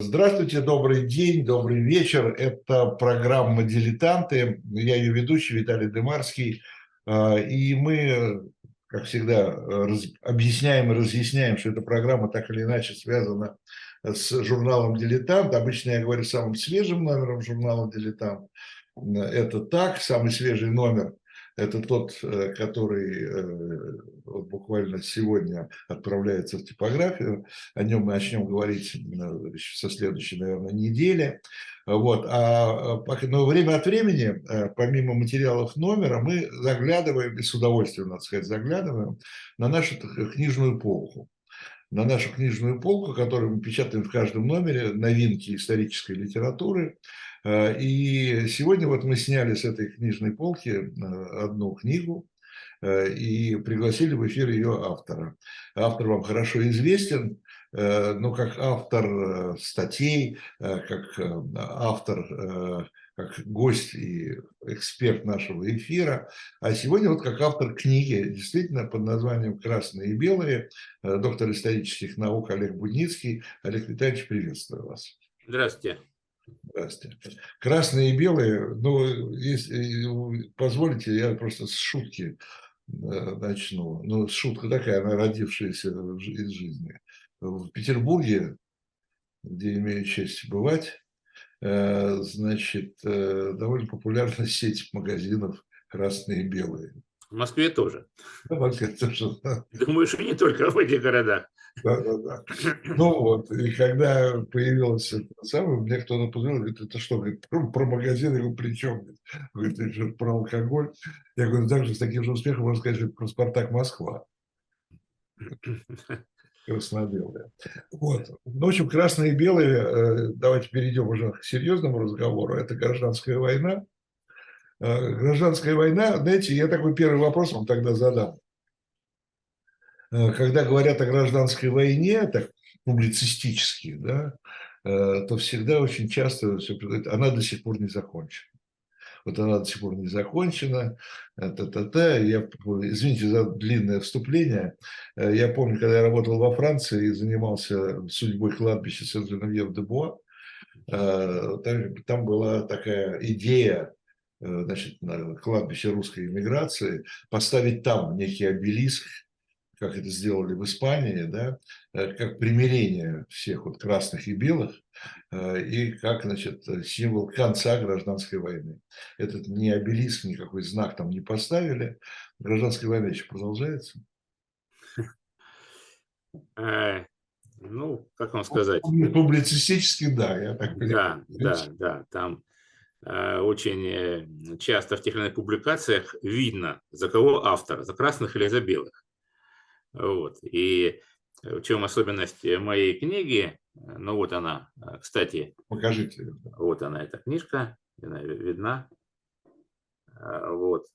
Здравствуйте, добрый день, добрый вечер. Это программа «Дилетанты». Я ее ведущий Виталий Демарский. А, и мы, как всегда, раз, объясняем и разъясняем, что эта программа так или иначе связана с журналом «Дилетант». Обычно я говорю самым свежим номером журнала «Дилетант». Это так, самый свежий номер – это тот, э, который э, буквально сегодня отправляется в типографию. О нем мы начнем говорить со следующей, наверное, недели. Вот. А, но время от времени, э, помимо материалов номера, мы заглядываем, и с удовольствием, надо сказать, заглядываем на нашу книжную полку на нашу книжную полку, которую мы печатаем в каждом номере, новинки исторической литературы. Э, и сегодня вот мы сняли с этой книжной полки э, одну книгу, Э, и пригласили в эфир ее автора. Автор вам хорошо известен, но как автор статей, как автор, как гость и эксперт нашего эфира, а сегодня вот как автор книги, действительно под названием «Красные и белые», доктор исторических наук Олег Будницкий. Олег Витальевич, приветствую вас. Здравствуйте. Здравствуйте. Красные и белые, ну, если позволите, я просто с шутки Э, начну. Ну, шутка такая, она родившаяся из жизни. В Петербурге, где имею честь бывать, э, значит, э, довольно популярна сеть магазинов красные и белые. В Москве тоже. В Москве тоже. Думаю, что не только в этих городах. Да, да, да. Ну вот, и когда появилось это самое, мне кто-то позвонил, говорит, это что, говорит, про, магазин, я говорю, чем? Говорит, это что, про алкоголь? Я говорю, также с таким же успехом можно сказать, что про Спартак Москва. Красно-белые. Вот. Ну, в общем, красные и белые, э, давайте перейдем уже к серьезному разговору. Это гражданская война. Э, гражданская война, знаете, я такой первый вопрос вам тогда задам. Э, когда говорят о гражданской войне, так публицистически, да, э, то всегда очень часто все она до сих пор не закончена. Вот она до сих пор не закончена, э, та-та-та. Я, извините за длинное вступление. Я помню, когда я работал во Франции и занимался судьбой кладбища Сен-Женевьев-де-Буа, там была такая идея значит, на кладбище русской иммиграции поставить там некий обелиск как это сделали в Испании, да, э, как примирение всех вот красных и белых, э, и как, значит, символ конца гражданской войны. Этот не обелиск, никакой знак там не поставили. Гражданская война еще продолжается. Э, ну, как вам сказать? Публицистически, да, я так понимаю. Да, да, да, там очень часто в тех или иных публикациях видно, за кого автор, за красных или за белых. Вот. И в чем особенность моей книги? Ну вот она, кстати. Покажите. Вот она, эта книжка, она видна. Вот.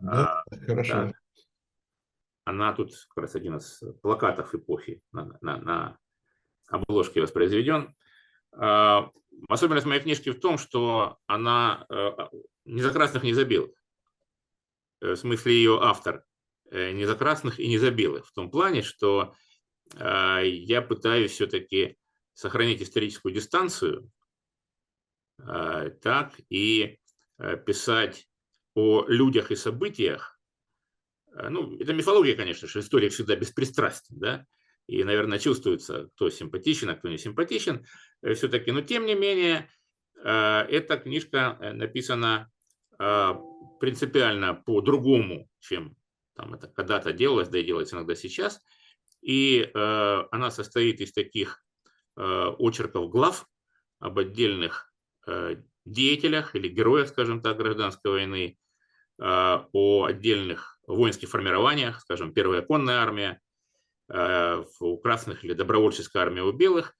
Да, а, хорошо. Да. Она тут как раз один из плакатов эпохи на, на, на обложке воспроизведен. А, особенность моей книжки в том, что она э, не за красных, не за белых. Э, в смысле ее автор Э, не за красных и не за белых. В том плане, что а, я пытаюсь все-таки сохранить историческую дистанцию, а, так и э, писать о людях и событиях. А, ну, это мифология, конечно, что история всегда беспристрастна, да, и, наверное, чувствуется, кто симпатичен, а кто не симпатичен э, все-таки. Но, тем не менее, эта книжка написана принципиально по-другому, чем там это когда-то делалось, да и делается иногда сейчас. И э, она состоит из таких э, очерков глав об отдельных э, деятелях или героях, скажем так, гражданской войны, э, о отдельных воинских формированиях, скажем, Первая конная армия, э, у красных или добровольческая армия у белых,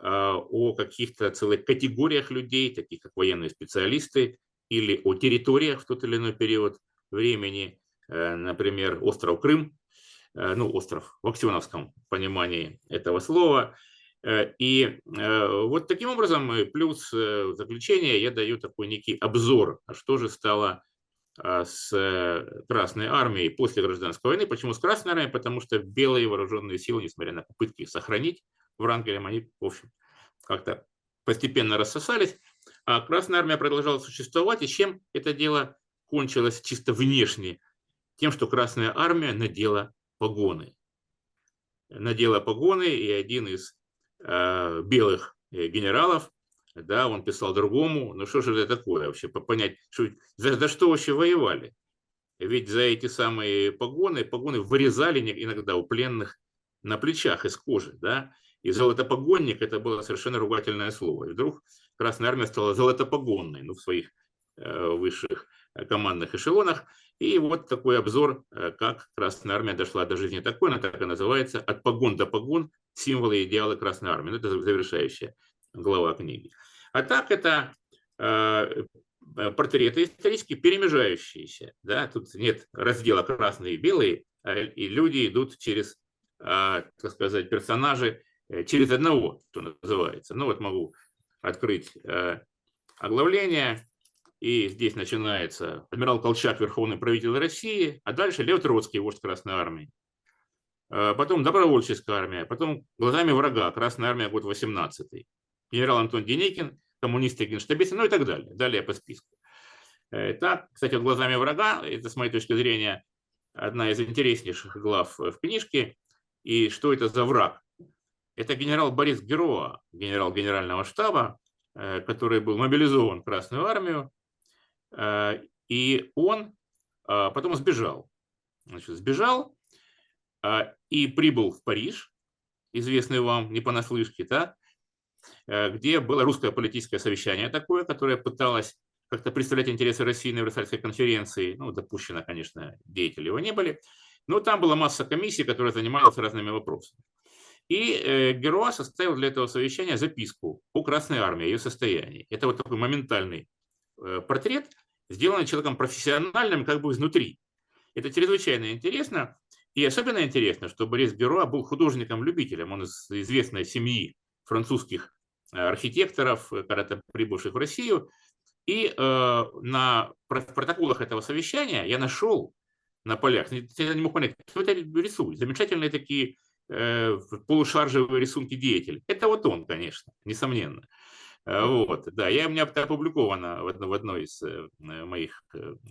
э, о каких-то целых категориях людей, таких как военные специалисты, или о территориях в тот или иной период времени, например, остров Крым, э, ну, остров в аксеновском понимании этого слова. Э, и вот таким образом, плюс заключение я даю такой некий обзор, а что же стало с Красной Армией после гражданской войны. Почему с Красной Армией? Потому что белые вооруженные силы, несмотря на попытки их сохранить Врангелем, они, в общем, как-то постепенно рассосались, а Красная Армия продолжала существовать, и чем это дело кончилось чисто внешне? Тем, что Красная Армия надела погоны. Надела погоны, и один из э, белых э, генералов, да, он писал другому, ну что же это такое вообще, понять, что, за, за что вообще воевали? Ведь за эти самые погоны, погоны вырезали иногда у пленных на плечах из кожи, да, и золотопогонник это было совершенно ругательное слово. И вдруг Красная Армия стала золотопогонной, ну, в своих э, высших э, командных эшелонах. И вот такой обзор, э, как Красная Армия дошла до жизни такой, она так и называется, от погон до погон, символы и идеалы Красной Армии. Ну, это завершающая глава книги. А так это э, портреты исторически перемежающиеся. Да? Тут нет раздела красные и белые, а, и люди идут через, э, так сказать, персонажи Э, через одного, что называется. Ну вот могу открыть э, оглавление, и здесь начинается адмирал Колчак, верховный правитель России, а дальше Лев Троцкий, вождь Красной Армии. Э, потом добровольческая армия, потом глазами врага, Красная Армия, год 18 генерал Антон Деникин, коммунисты генштабисты, ну и так далее. Далее по списку. Так, кстати, вот глазами врага, это с моей точки зрения одна из интереснейших глав в книжке. И что это за враг? Это генерал Борис Героа, генерал генерального штаба, э, который был мобилизован в Красную армию, э, и он э, потом сбежал. Значит, сбежал и прибыл в Париж, известный вам не понаслышке, да, где было русское политическое совещание такое, которое пыталось как-то представлять интересы России на Версальской конференции. Ну, допущено, конечно, деятели его не были. Но там была масса комиссий, которые занималась разными вопросами. И э, Геруа составил для этого совещания записку о Красной Армии, о ее состоянии. Это вот такой моментальный э, портрет, сделанный человеком профессиональным как бы изнутри. Это чрезвычайно интересно. И особенно интересно, что Борис Геруа был художником-любителем. Он из известной семьи французских э, архитекторов, э, когда-то прибывших в Россию. И э, на протоколах этого совещания я нашел на полях, я не мог понять, кто это рисует. Замечательные такие Э, полушаржевые рисунки деятель. Это вот он, конечно, несомненно. Э, вот, да, я, у меня опубликовано в, в одной из э, моих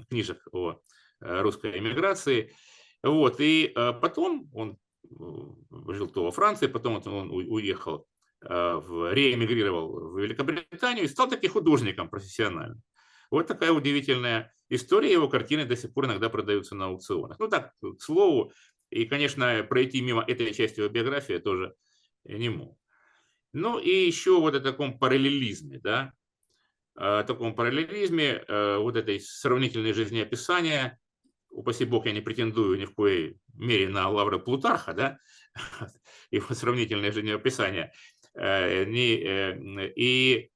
книжек о русской эмиграции. Вот, и потом он жил то во Франции, потом он уехал, в, реэмигрировал в Великобританию и стал таки художником профессиональным. Вот такая удивительная история. Его картины до сих пор иногда продаются на аукционах. Ну так, к слову, и, конечно, пройти мимо этой части его биографии тоже не мог. Ну и еще вот о таком параллелизме, да, о таком параллелизме, э, вот этой сравнительной жизнеописания, упаси бог, я не претендую ни в коей мере на лавры Плутарха, да, его сравнительное жизнеописание. Э, э, и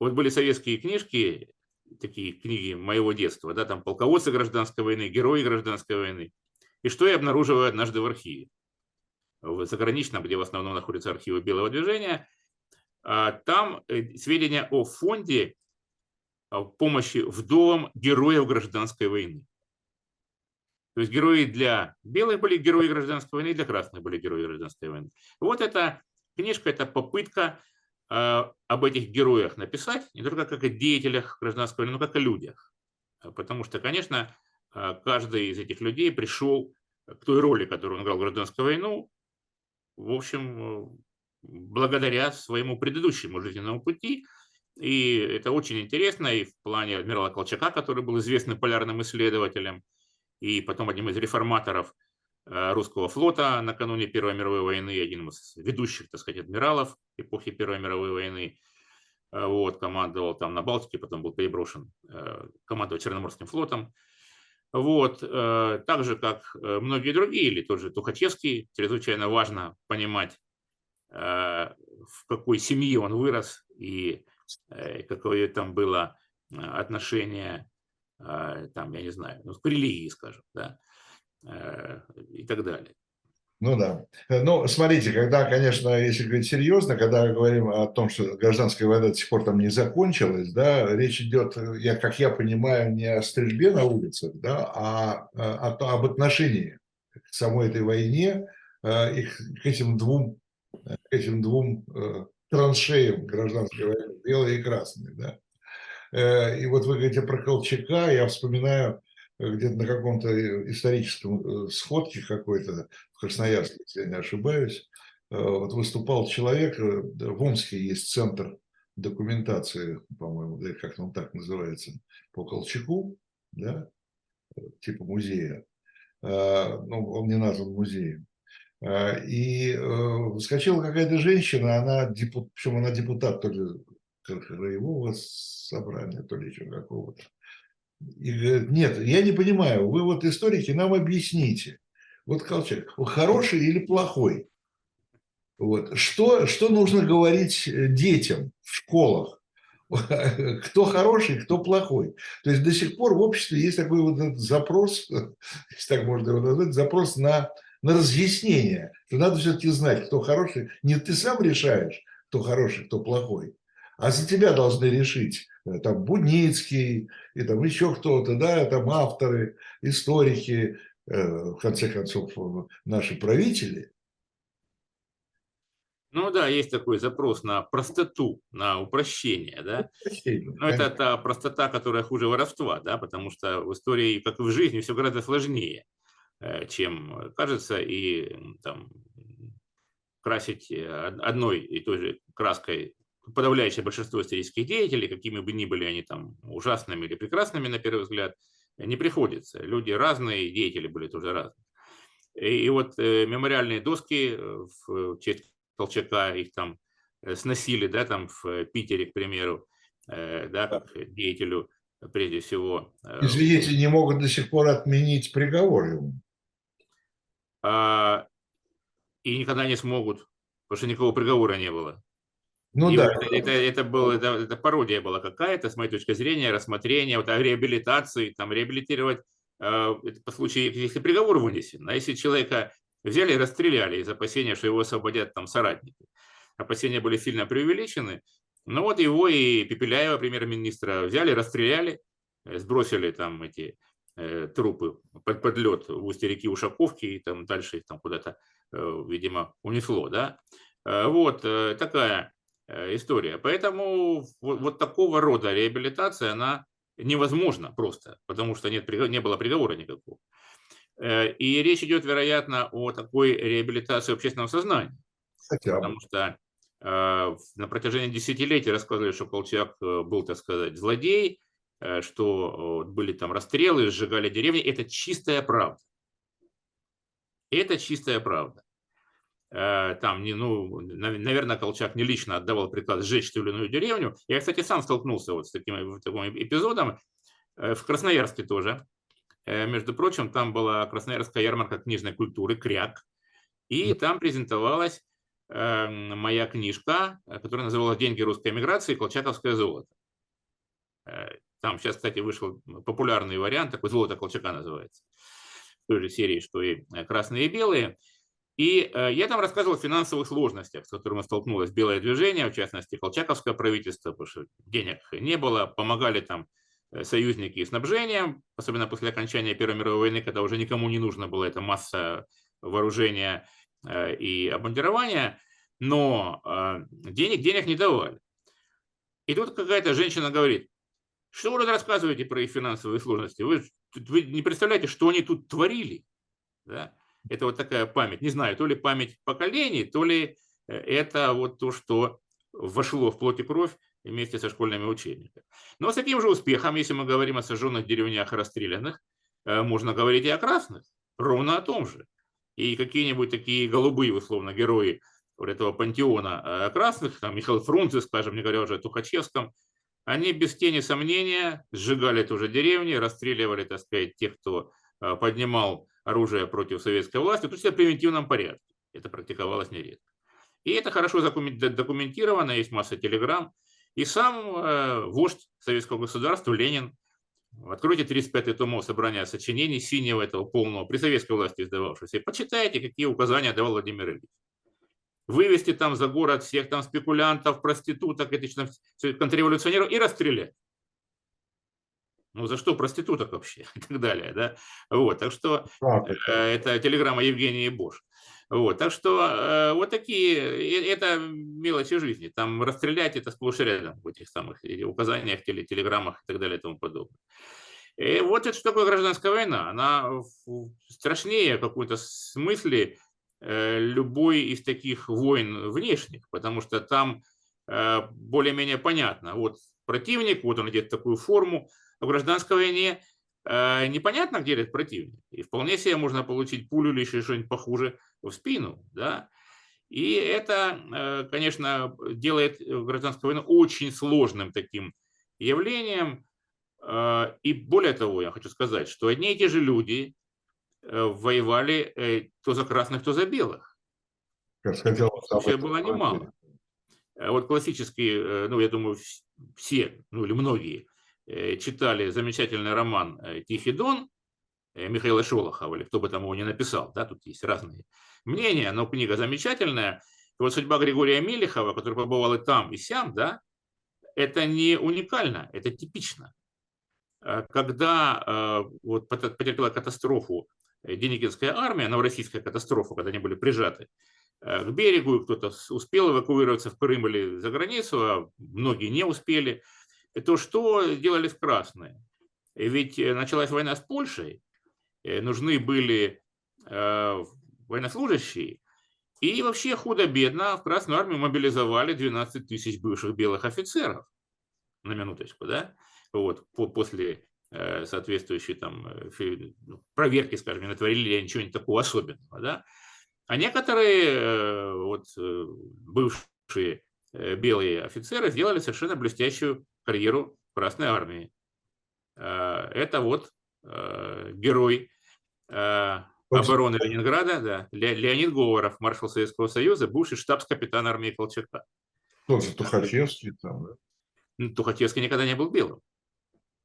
вот были советские книжки, такие книги моего детства, да, там полководцы гражданской войны, герои гражданской войны. И что я обнаруживаю однажды в архиве, в заграничном, где в основном находятся архивы Белого движения, а, там э, сведения о фонде а, помощи вдовам героев гражданской войны. То есть герои для белых были герои гражданской войны, для красных были герои гражданской войны. Вот эта книжка, это попытка а, об этих героях написать, не только как о деятелях гражданской войны, но как о людях. Потому что, конечно, каждый из этих людей пришел к той роли, которую он играл в гражданскую войну, в общем, благодаря своему предыдущему жизненному пути. И это очень интересно и в плане адмирала Колчака, который был известным полярным исследователем, и потом одним из реформаторов – Э, русского флота накануне Первой мировой войны, один из ведущих, так сказать, адмиралов эпохи Первой мировой войны. Э, вот, командовал там на Балтике, потом был переброшен, э, командовал Черноморским флотом. Вот, так же, как многие другие, или тот же Тухачевский, чрезвычайно важно понимать, в какой семье он вырос и какое там было отношение, там, я не знаю, ну, к религии, скажем, да. Э, и так далее. Ну да. Ну, смотрите, когда, конечно, если говорить серьезно, когда говорим о том, что гражданская война до сих пор там не закончилась, да, речь идет, я, как я понимаю, не о стрельбе на улицах, да, а, а об отношении к самой этой войне э, и к этим двум этим двум э, траншеям гражданской войны, белые и красные, да. Э, и вот вы говорите про Колчака, я вспоминаю э, где-то на каком-то историческом сходке какой-то в Красноярске, если я не ошибаюсь, вот выступал человек, в Омске есть центр документации, по-моему, как он так называется, по Колчаку, да, типа музея. Ну, он не назван музеем. Э, и э, скачала какая-то женщина, она, депут, причем она депутат то ли краевого собрания, то ли еще какого-то. Говорит, нет, я не понимаю, вы вот историки, нам объясните. Вот Колчак, хороший или плохой? Вот. Что, что нужно говорить э, детям в школах? Кто хороший, кто плохой. То есть до сих пор в обществе есть такой вот запрос, если так можно его назвать, запрос на на разъяснение, что надо все-таки знать, кто хороший. Не ты сам решаешь, кто хороший, кто плохой, а за тебя должны решить э, там Будницкий и там еще кто-то, да, там авторы, историки, э, в конце концов, наши правители. Ну да, есть такой запрос на простоту, на упрощение, да. Упрощение, Но это та простота, которая хуже воровства, да, потому что в истории, как и в жизни, все гораздо сложнее. Э, чем кажется, и там, красить э, одной и той же краской подавляющее большинство исторических деятелей, какими бы ни были они там ужасными или прекрасными на первый взгляд, не приходится. Люди разные, деятели были тоже разные. И, и вот э, мемориальные доски э, в честь Колчака, их там сносили, да, там в Питере, к примеру, э, да, как деятелю прежде всего. Извините, не могут до сих пор отменить приговор ему. А, и никогда не смогут, потому что никакого приговора не было. Ну и да. Вот это, это, было, это, это пародия была какая-то, с моей точки зрения, рассмотрение, вот о реабилитации, там, реабилитировать э, это по случаю, если приговор вынесен. А если человека взяли и расстреляли из опасения, что его освободят там соратники, опасения были сильно преувеличены, ну вот его и Пепеляева, премьер-министра, взяли, расстреляли, э, сбросили там эти Э, трупы под, под лед в устье реки Ушаковки и там дальше их там куда-то, э, видимо, унесло, да. Э, вот такая история. Поэтому вот, вот такого рода реабилитация, она невозможна просто, потому что нет, не было приговора никакого. И речь идет, вероятно, о такой реабилитации общественного сознания. Хотя бы. Потому что на протяжении десятилетий рассказывали, что Колчак был, так сказать, злодей, Э, что были там расстрелы, сжигали деревни. Это чистая правда. Это чистая правда. Э, там, не, ну, наверное, Колчак не лично отдавал приказ сжечь ту или иную деревню. Я, кстати, сам столкнулся вот с таким, таким эпизодом. Э, в Красноярске тоже. Между прочим, там была Красноярская ярмарка книжной культуры «Кряк». И там презентовалась моя книжка, которая называлась «Деньги русской эмиграции. Колчаковское золото». Там сейчас, кстати, вышел популярный вариант, такой «Золото Колчака» называется, в той же серии, что и э, «Красные и белые». И э, я там рассказывал о финансовых сложностях, с которыми столкнулось белое движение, в частности, колчаковское правительство, потому что денег не было, помогали там э, союзники снабжением, особенно после окончания Первой мировой войны, когда уже никому не нужно было эта масса вооружения и обмундирования, но денег денег не давали. И тут какая-то женщина говорит, что вы рассказываете про их финансовые сложности? Вы, вы не представляете, что они тут творили. Да? Это вот такая память. Не знаю, то ли память поколений, то ли э, это вот то, что вошло в плоть и кровь вместе со школьными учебниками. Но с таким же успехом, если мы говорим о сожженных деревнях и расстрелянных, э, можно говорить и о красных, ровно о том же. И какие-нибудь такие голубые, условно, герои вот этого пантеона э, красных, там Михаил Фрунзе, скажем, не говоря уже о Тухачевском, они без тени сомнения сжигали ту же деревню, расстреливали, так сказать, тех, кто поднимал оружие против советской власти, то есть в превентивном порядке. Это практиковалось нередко. И это хорошо документировано, есть масса телеграмм. И сам э, вождь советского государства Ленин, откройте 35-й том собрания сочинений синего этого полного, при советской власти издававшегося, и почитайте, какие указания давал Владимир Ильич вывести там за город всех там спекулянтов, проституток, этичных контрреволюционеров и расстрелять. Ну, за что проституток вообще и так далее, да? Вот, так что э, это телеграмма Евгении Бош. Вот, так что э, вот такие, э, это мелочи жизни. Там расстрелять это сплошь и рядом в этих самых указаниях, теле, телеграммах и так далее и тому подобное. И вот это что такое гражданская война. Она страшнее в каком-то смысле любой из таких войн внешних, потому что там более-менее понятно. Вот противник, вот он одет такую форму. В гражданской войне э, непонятно, где этот противник. И вполне себе можно получить пулю или еще что-нибудь похуже в спину. Да? И это, конечно, делает гражданскую войну очень сложным таким явлением, а, и более того, я хочу сказать, что одни и те же люди э, воевали э, то за красных, то за белых. Случаев было немало. Э, вот классические, ну, я думаю, все, ну или многие, читали замечательный роман «Тихий дон» Михаила Шолохова, или кто бы там его не написал, да, тут есть разные мнения, но книга замечательная. И вот судьба Григория Мелехова, который побывал и там, и сям, да, это не уникально, это типично. Э, когда э, вот потерпела катастрофу э, Деникинская армия, новороссийская катастрофа, когда они были прижаты к берегу, кто-то успел эвакуироваться в Крым или за границу, а многие не успели, то что делали красные? Ведь началась война с Польшей, нужны были военнослужащие, и вообще худо-бедно в Красную армию мобилизовали 12 тысяч бывших белых офицеров, на минуточку, да, вот, после э, соответствующей там э, ну, проверки, скажем, не натворили ли ничего такого особенного, да, а некоторые э, вот бывшие белые офицеры сделали совершенно блестящую карьеру в Красной армии. Это вот герой обороны Ленинграда, да, Леонид Говоров, маршал Советского Союза, бывший штабс-капитан армии Колчака. Тоже Тухачевский там, да? Ну, Тухачевский никогда не был белым.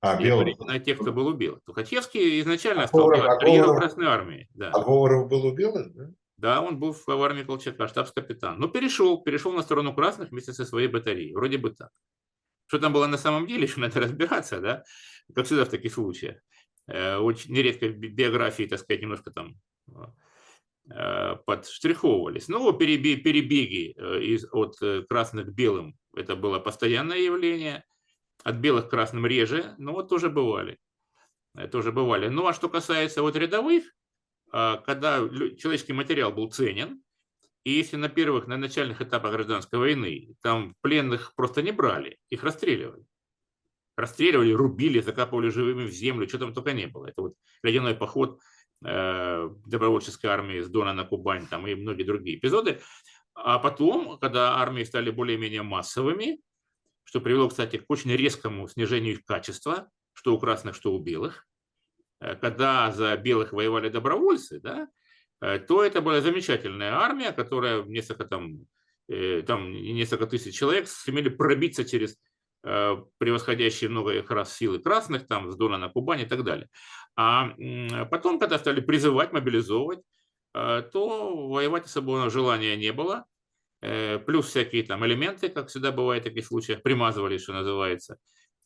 А, белый. На тех, кто был убил. Тухачевский изначально а стал Говоров, делать карьеру Говоров, Красной Армии. Да. А Говоров был убил, да? Да, он был в армии Колчака, штабс-капитан. Но перешел, перешел на сторону красных вместе со своей батареей. Вроде бы так. Что там было на самом деле, еще надо разбираться, да? Как всегда в таких случаях. Э, очень нередко биографии, так сказать, немножко там э, подштриховывались. Но перебеги э, из, от красных к белым – это было постоянное явление от белых к красным реже, но вот тоже бывали. Тоже бывали. Ну а что касается вот рядовых, когда человеческий материал был ценен, и если на первых, на начальных этапах гражданской войны там пленных просто не брали, их расстреливали. Расстреливали, рубили, закапывали живыми в землю, что там только не было. Это вот ледяной поход э, добровольческой армии с Дона на Кубань там, и многие другие эпизоды. А потом, когда армии стали более-менее массовыми, что привело, кстати, к очень резкому снижению их качества, что у красных, что у белых. Э, когда за белых воевали добровольцы, да, то это была замечательная армия, которая несколько там, э, там несколько тысяч человек сумели пробиться через превосходящие много их раз силы красных, там с Дона на Кубани и так далее. А потом, когда стали призывать, мобилизовывать, то воевать особого желания не было. Э, плюс всякие там элементы, как всегда бывает в таких случаях, примазывали, что называется,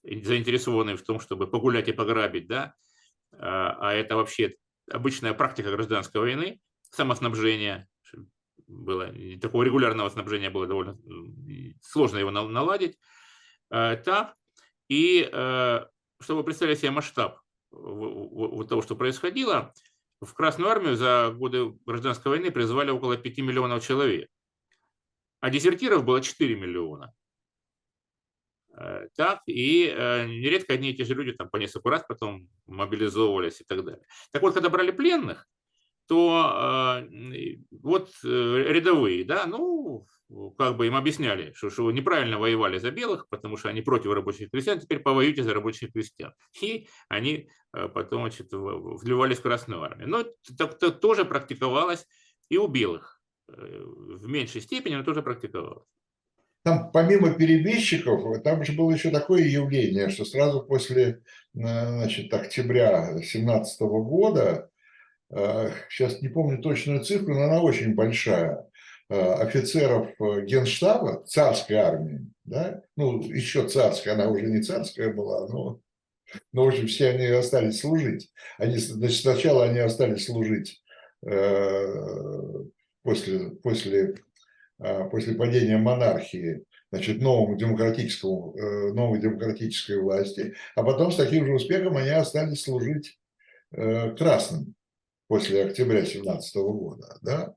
заинтересованные в том, чтобы погулять и пограбить, да, а это вообще обычная практика гражданской войны, самоснабжение, было, такого регулярного снабжения было довольно сложно его наладить. Э, так, и э, чтобы представить себе масштаб вот того, что происходило, в Красную армию за годы гражданской войны призвали около 5 миллионов человек а дезертиров было 4 миллиона. Э, так, и нередко одни и те же люди там по несколько раз потом мобилизовывались и так далее. Так вот, когда брали пленных, то э, вот рядовые, да, ну, как бы им объясняли, что, что неправильно воевали за белых, потому что они против рабочих крестьян, теперь повоюйте за рабочих крестьян. И они потом значит, вливались в Красную армию. Но это тоже практиковалось и у белых в меньшей степени, но тоже практиковалось. Там помимо перебежчиков, там же было еще такое явление, что сразу после э, значит, октября 2017 года, э, сейчас не помню точную цифру, но она очень большая, э, офицеров генштаба царской армии, да, ну, еще царская, она уже не царская была, но, но в общем, все они остались служить. Они, значит, сначала они остались служить после, после, после падения монархии, значит, новому демократическому, новой демократической власти, а потом с таким же успехом они остались служить красным после октября 17 года, да,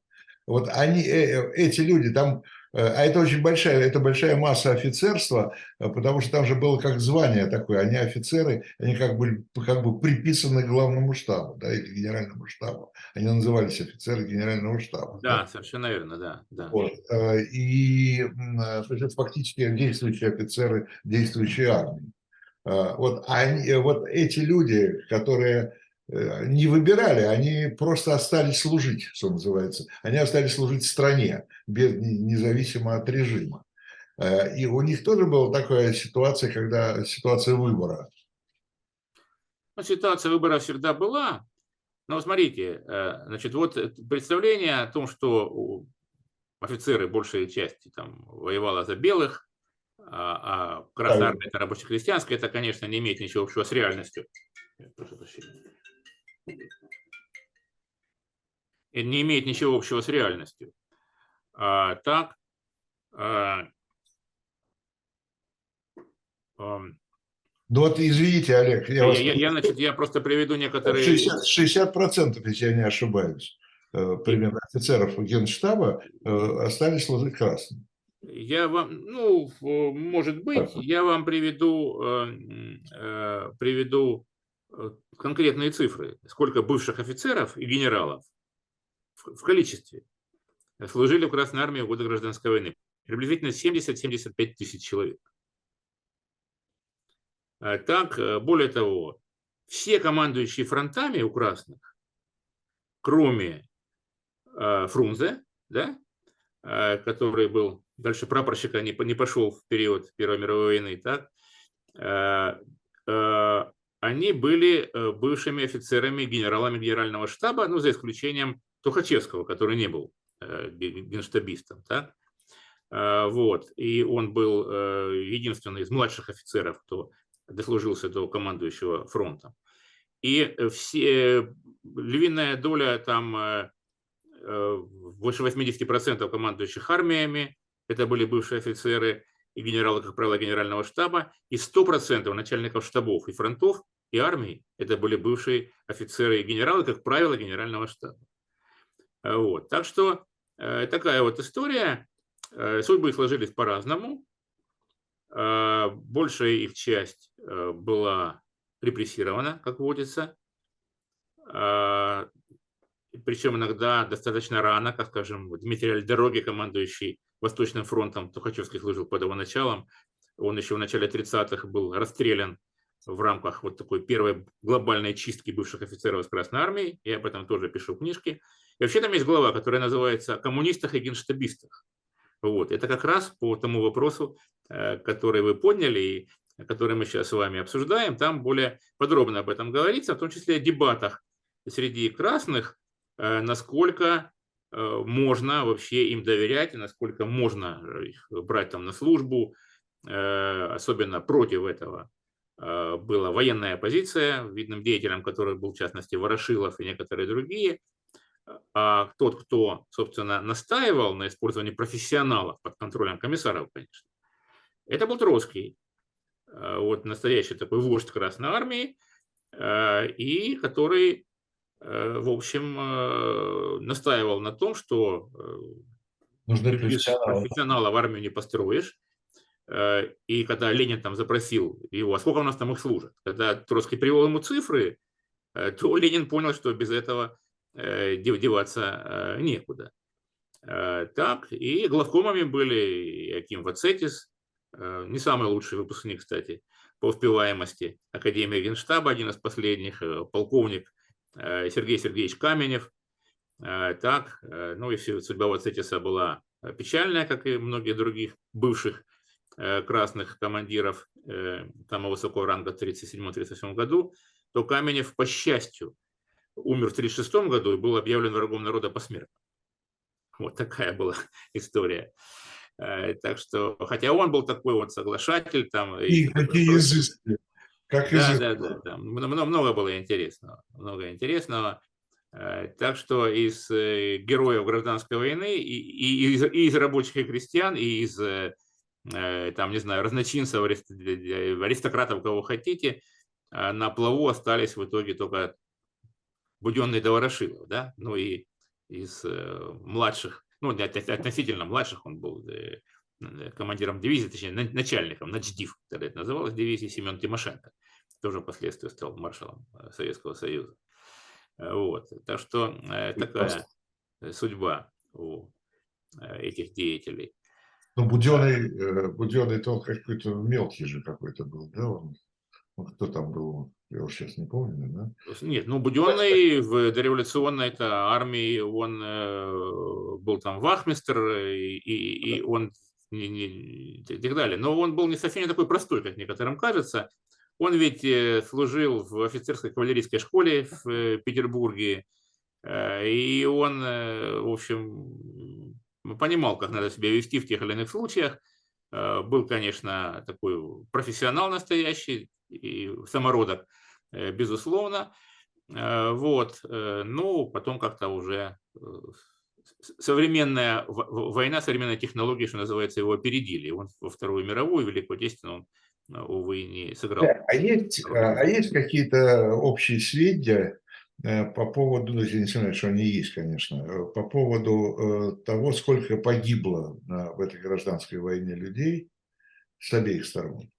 вот они, эти люди там Э, а это очень большая, это большая масса офицерства, э, потому что там же было как звание такое, они офицеры, они как бы, как бы приписаны главному штабу, да, или генеральному штабу. Они назывались офицеры генерального штаба. Да, да? совершенно верно, да. да. Вот. Э, и это фактически действующие офицеры действующей армии. Вот, они, вот эти люди, которые Э, не выбирали, они просто остались служить, что называется. Они остались служить стране, без, независимо от режима. Э, и у них тоже была такая ситуация, когда ситуация выбора. Ну, ситуация выбора всегда была. Но смотрите, э, значит, вот представление о том, что офицеры большей части там воевала за белых, а, а Красная Армия это рабоче-крестьянская, это, конечно, не имеет ничего общего с реальностью. Прошу прощения не имеет ничего общего с реальностью. А, так, а, а, ну вот извините, Олег. Я, вас... я, я, значит, я просто приведу некоторые... 60%, 60% если я не ошибаюсь, э, примерно офицеров генштаба э, остались служить красным. Я вам, ну, может быть, я вам приведу, э, приведу конкретные цифры, сколько бывших офицеров и генералов в, количестве служили в Красной Армии в годы Гражданской войны. Приблизительно 70-75 тысяч человек. А так, э, более того, все командующие фронтами у красных, кроме э, Фрунзе, да, э, который был дальше прапорщика, не, не пошел в период Первой мировой войны, так, э, э, они были э, бывшими офицерами, генералами генерального штаба, ну, за исключением Тухачевского, который не был э, генштабистом. Так? Э, вот. И он был единственный из младших офицеров, кто дослужился до командующего фронтом. И все, львиная доля там больше 80% командующих армиями, это были бывшие офицеры, и генералы, как правило, генерального штаба, и 100% начальников штабов и фронтов и армий это были бывшие офицеры и генералы, как правило, генерального штаба. Э, вот. Так что э, такая вот история. Э, судьбы сложились по-разному. Большая их часть была репрессирована, как водится. Причем иногда достаточно рано, как, скажем, Дмитрий Альдороги, командующий Восточным фронтом, Тухачевский служил под его началом. Он еще в начале 30-х был расстрелян в рамках вот такой первой глобальной чистки бывших офицеров из Красной Армии. Я об этом тоже пишу в книжке. И вообще там есть глава, которая называется «О коммунистах и генштабистах». Вот. Это как раз по тому вопросу, э, который вы подняли и который мы сейчас с вами обсуждаем. Там более подробно об этом говорится, в том числе о дебатах среди красных, э, насколько можно вообще им доверять и насколько можно их брать там на службу, особенно против этого Э, была военная оппозиция, видным деятелем которых был, в частности, Ворошилов и некоторые другие. А тот, кто, собственно, настаивал на использовании профессионалов под контролем комиссаров, конечно, это был Троцкий, э, вот настоящий такой вождь Красной Армии, э, и который, в общем, настаивал на том, что Нужны профессионала в армию не построишь, Э, и когда Ленин там запросил его, а сколько у нас там их служат, когда Троцкий привел ему цифры, э, то Ленин понял, что без этого э, деваться некуда. Так, и главкомами были Аким Вацетис, не самый лучший выпускник, кстати, по успеваемости Академии Генштаба, один из последних, полковник Сергей Сергеевич Каменев. Так, ну и судьба Вацетиса была печальная, как и многие других бывших Э, красных командиров э, там высокого ранга в 1937-1937 году, то Каменев, по счастью, умер в 1936 году и был объявлен врагом народа посмертно. Вот такая была история. Э, так что, хотя он был такой вот соглашатель там. И, и какие изыски. Как да, да, да, да. Много, много было интересного. Много интересного. Так что из героев гражданской войны и, и, из, и из рабочих и крестьян, и из, там, не знаю, разночинцев, аристократов, кого хотите, на плаву остались в итоге только Буденный до Ворошилов, да, ну и из младших, ну, относительно младших он был командиром дивизии, точнее, начальником, начдив, тогда это называлось, дивизии Семен Тимошенко. Тоже впоследствии стал маршалом э, Советского Союза. Э, вот. Так что э, такая судьба у этих деятелей. Ну, Буденный, Буденный то он какой-то мелкий же какой-то был, да? Он, кто там был? Я уже сейчас не помню, да? Нет, ну Буденный в дореволюционной это армии, он был там вахмистр, и, и, и он не, не, и так далее. Но он был не совсем не такой простой, как некоторым кажется. Он ведь э, служил в офицерской кавалерийской школе в э, Петербурге, э, и он, в общем, понимал, как надо себя вести в тех или иных случаях. Был, конечно, такой профессионал настоящий и самородок, безусловно. Вот. Ну, потом как-то уже современная война, современная технология, что называется, его опередили. Он во Вторую мировую, Великую Отечественную, он, увы, не сыграл. А есть, а есть какие-то общие сведения э, по поводу, ну, я не знаю, что они есть, конечно, э, по поводу того, сколько погибло в этой гражданской войне людей с обеих сторон?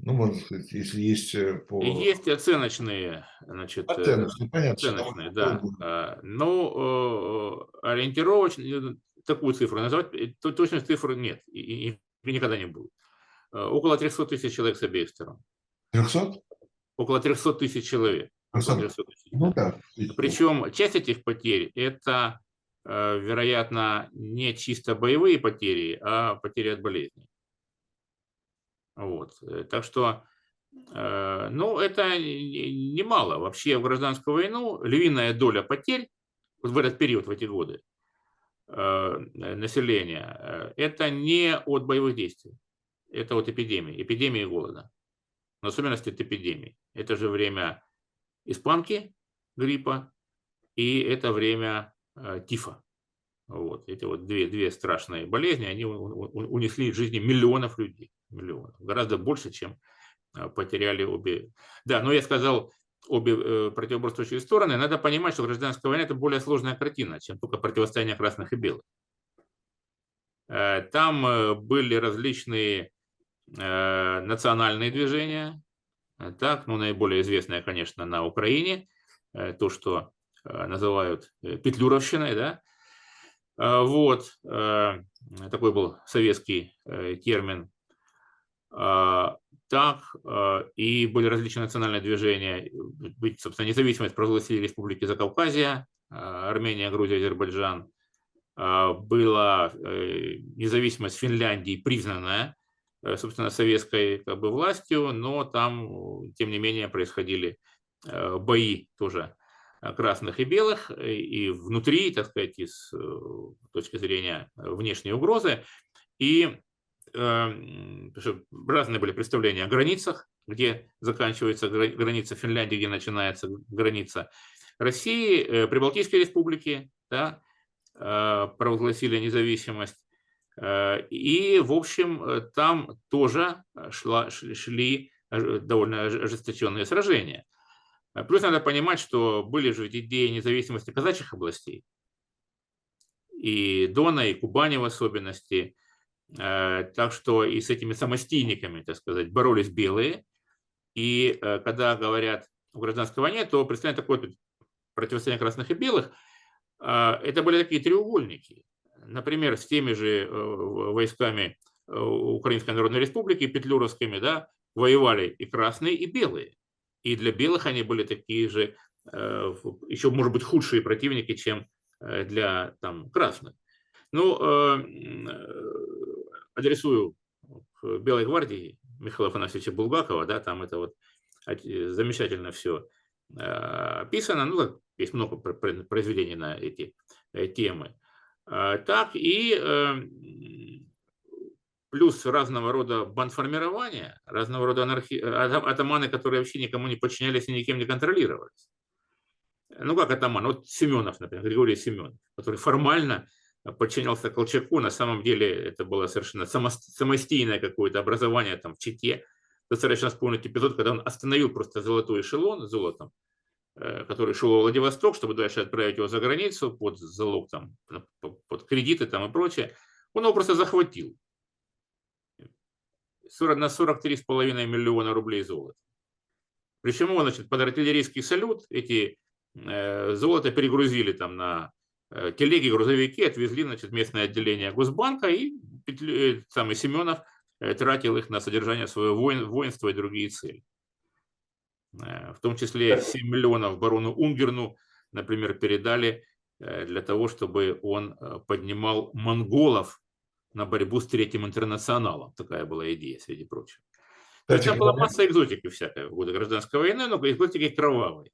Ну, можно сказать, если есть по... Есть оценочные, значит... Оценочные, понятно. Оценочные, да. А, ну, ориентировочно, такую цифру назвать, точно цифры нет, и никогда не будет. Около 300 тысяч человек с обеих сторон. 300? Около 300 тысяч человек. 300 тысяч. Ну да. Причем часть этих потерь – это, вероятно, не чисто боевые потери, а потери от болезней. Вот. Э, так что, э, ну, это немало. Вообще в гражданскую войну львиная доля потерь вот в этот период, в эти годы э, населения, это не от боевых действий, это от эпидемии, эпидемии голода. Но особенности от эпидемии. Это же время испанки, гриппа, и это время тифа. Вот, эти вот две, две страшные болезни, они унесли жизни миллионов людей миллионов. Гораздо больше, чем а, потеряли обе. Да, но я сказал обе э, противоборствующие стороны. Надо понимать, что гражданская война – это более сложная картина, чем только противостояние красных и белых. Э, там э, были различные национальные движения. Так, ну, наиболее известное, конечно, на Украине, то, что называют петлюровщиной, да, вот, такой был советский термин так, и были различные национальные движения. Быть, собственно, независимость провозгласили республики Закавказья, Армения, Грузия, Азербайджан. Была э, независимость Финляндии признанная, э, собственно, советской как бы, властью, но там, тем не менее, происходили э, бои тоже красных и белых, и внутри, так сказать, с точки зрения внешней угрозы. И разные были представления о границах, где заканчивается граница Финляндии, где начинается граница России, э, Прибалтийской республики, да, э, провозгласили независимость. Э, и, в общем, там тоже шла, шли довольно ожесточенные сражения. Плюс надо понимать, что были же идеи независимости казачьих областей, и Дона, и Кубани в особенности – Э, так что и с этими самостийниками, так сказать, боролись белые. И э, когда говорят о гражданской войне, то представляют такое противостояние красных и белых. Э, это были такие треугольники. Например, с теми же войсками Украинской Народной Республики, петлюровскими, да, воевали и красные, и белые. И для белых они были такие же, еще, может быть, худшие противники, чем для там, красных. Ну, адресую Белой гвардии Михаила Афанасьевича Булгакова, да, там это вот замечательно все э, описано, ну, есть много произведений на эти э, темы. Э, так и плюс разного рода бандформирования, разного рода анархи... атаманы, которые вообще никому не подчинялись и никем не контролировались. ну как атаман, вот Семенов, например, Григорий Семенов, который формально подчинялся Колчаку, на самом деле это было совершенно самостийное какое-то образование там в Чите. Достаточно вспомнить эпизод, когда он остановил просто золотой эшелон золотом, э, который шел в Владивосток, чтобы дальше отправить его за границу под залог, там, под кредиты там и прочее. Он его просто захватил. 40, на 43,5 миллиона рублей золота. Причем его, значит, под артиллерийский салют эти э, золото перегрузили там на э, телеги, грузовики, отвезли, значит, местное отделение Госбанка, и э, самый Семенов э, тратил их на содержание своего воин, воинства и другие цели. Э, в том числе 7 миллионов барону Унгерну, например, передали э, для того, чтобы он э, поднимал монголов на борьбу с Третьим интернационалом. Такая была идея, среди прочего. Там была масса экзотики всякой в годы гражданской войны, но экзотики кровавой.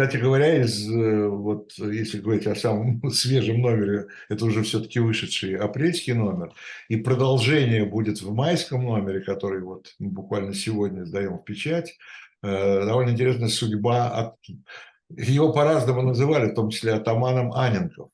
Кстати говоря, из, э, вот, если говорить о самом свежем номере, это уже все-таки вышедший апрельский номер, и продолжение будет в майском номере, который вот буквально сегодня сдаем в печать. Э, довольно интересная судьба. От... Его по-разному называли, в том числе атаманом Аненков.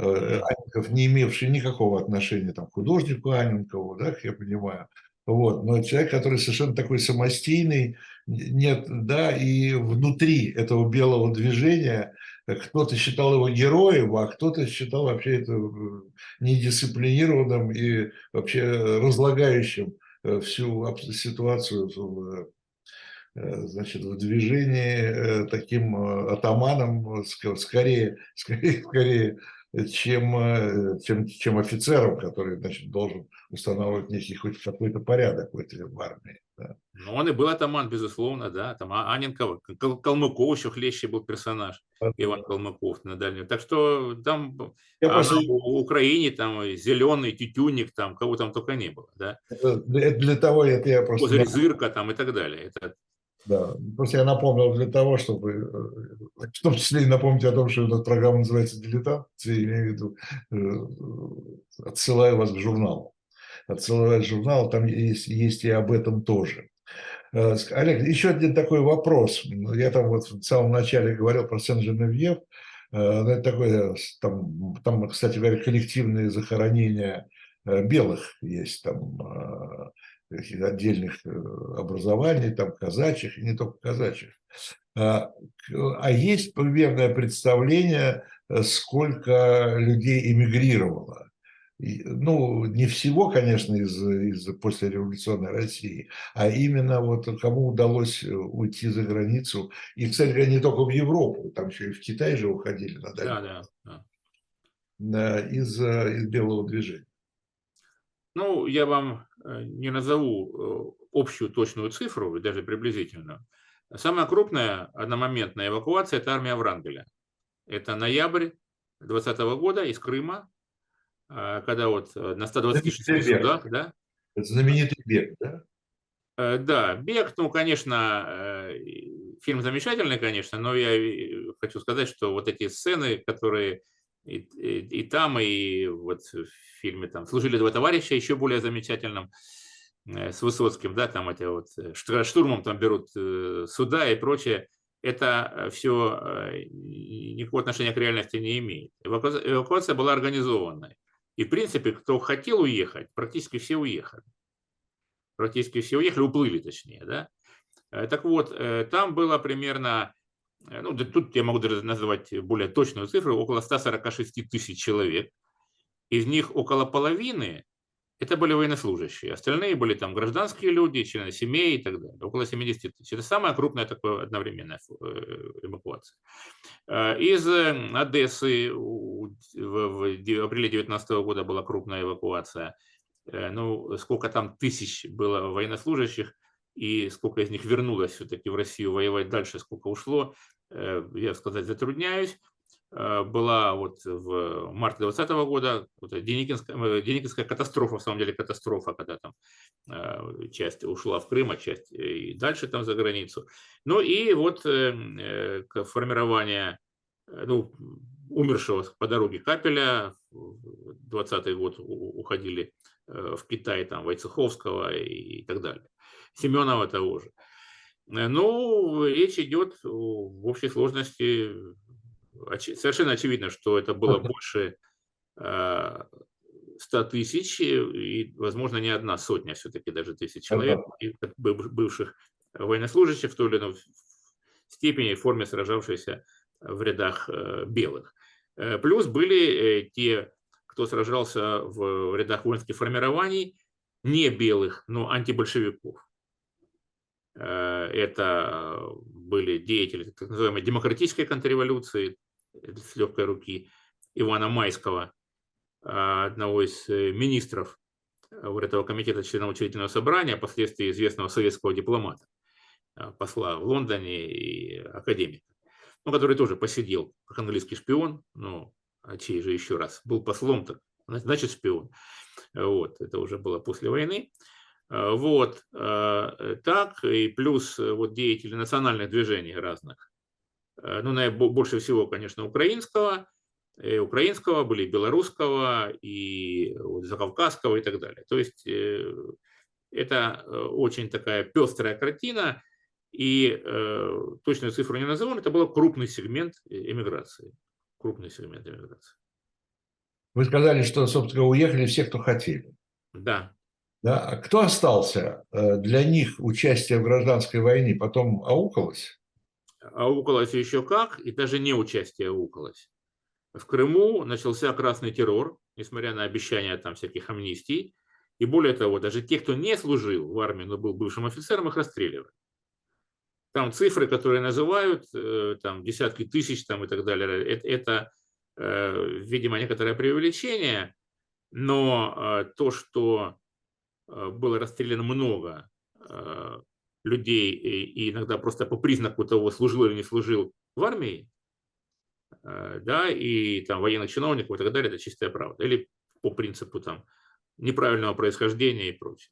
Э, Аненков, не имевший никакого отношения там, к художнику Аненкову, да, как я понимаю, вот. Но человек, который совершенно такой самостийный, нет, да, и внутри этого белого движения кто-то считал его героем, а кто-то считал вообще это э, недисциплинированным и вообще разлагающим э, всю ситуацию в, э, значит, в движении таким атаманом, скорее, скорее, скорее чем, э, чем, чем офицером, который значит, должен устанавливать некий хоть какой-то порядок в, этой, в армии. Да. Ну, он и был атаман, безусловно, да. Там а, Аненков, Калмыков еще хлеще был персонаж, да. Иван Калмыков на дальнем. Так что там Я а просто... в Украине там зеленый тютюник, там кого там только не было, да. Это для того, это я просто... Козырь Зырка там и так далее. Это да, просто я напомнил для того, чтобы, э, в том числе и напомнить о том, что эта программа называется «Дилетант», я имею в виду, э, отсылаю вас к журналу. Отсылаю к журналу, там есть, есть и об этом тоже. Э, Олег, еще один такой вопрос. Я там вот в самом начале говорил про Сен-Женевьев. Это такое, там, там, кстати говоря, коллективные захоронения белых есть там отдельных э, образований, там казачьих, и не только казачьих. А, а есть примерное представление, э, сколько людей эмигрировало. Ну, не всего, конечно, из, из послереволюционной России, а именно вот кому удалось э, уйти за границу. И, кстати не только в Европу, там еще и в Китай же уходили на да, да, да. Из, из белого движения. Ну, я вам не назову э, общую точную цифру, даже приблизительную. Самая крупная одномоментная эвакуация – это армия Врангеля. Это ноябрь 2020 года из Крыма, э, когда вот на 126 судах, да? Это знаменитый бег, да? Да, бег, ну, конечно, фильм замечательный, конечно, но я хочу сказать, что вот эти сцены, которые и, и, и там, и вот в фильме там «Служили два товарища», еще более замечательным, э, с Высоцким, да, там эти вот э, штурмом там берут э, суда и прочее, это все никакого отношения к реальности не имеет. Эвакуация была организованной. И, в принципе, кто хотел уехать, практически все уехали. Практически все уехали, уплыли точнее, да. Так вот, там было примерно ну, тут я могу даже назвать более точную цифру, около 146 тысяч человек. Из них около половины это были военнослужащие. Остальные были там гражданские люди, члены семей и так далее. Около 70 тысяч. Это самая крупная такая одновременная э, эвакуация. Э, из Одессы в апреле 2019 года была крупная эвакуация. Ну, сколько там тысяч было военнослужащих – и сколько из них вернулось все-таки в Россию воевать дальше, сколько ушло, э, я сказать затрудняюсь. Э, была вот в марте 2020 года вот Деникинская, э, Деникинская катастрофа, в самом деле катастрофа, когда там часть ушла в Крым, а часть и дальше там за границу. Ну и вот формирование ну, умершего по дороге Капеля, 20 год уходили в Китай, там, Войцеховского и так далее. Семенова того же. Ну, речь идет в общей сложности, совершенно очевидно, что это было больше 100 тысяч, и, возможно, не одна сотня все-таки даже тысяч человек, бывших военнослужащих в той или иной степени в форме сражавшихся в рядах белых. Плюс были те кто сражался в рядах воинских формирований, не белых, но антибольшевиков. Э, это были деятели так называемой демократической контрреволюции с легкой руки Ивана Майского, э, одного из э, министров вот этого комитета членов учредительного собрания, а впоследствии известного советского дипломата, посла в Лондоне и академика, ну, который тоже посидел как английский шпион, но а чей же еще раз, был послом, так, значит шпион. Вот, это уже было после войны. А, вот, а, так, и плюс э, вот деятели национальных движений разных. Ну, больше всего, конечно, украинского, и э, украинского, были белорусского, и вот, закавказского и так далее. То есть э, это очень такая пестрая картина, и э, точную цифру не назовем, это был крупный сегмент эмиграции крупный сегмент иммиграции. Вы сказали, что, собственно, уехали все, кто хотели. Да. Да? А кто остался? Э, для них участие в гражданской войне потом аукалось? Аукалось еще как, и даже не участие аукалось. В Крыму начался красный террор, несмотря на обещания там всяких амнистий. И более того, даже те, кто не служил в армии, но был бывшим офицером, их расстреливали. Там цифры, которые называют, э, там десятки тысяч там, и так далее, это, это видимо, некоторое преувеличение, но э, то, что было расстреляно много людей, и иногда просто по признаку того, служил или не служил в армии, да, и там военных чиновников и так далее, это чистая правда. Или по принципу там неправильного происхождения и прочее.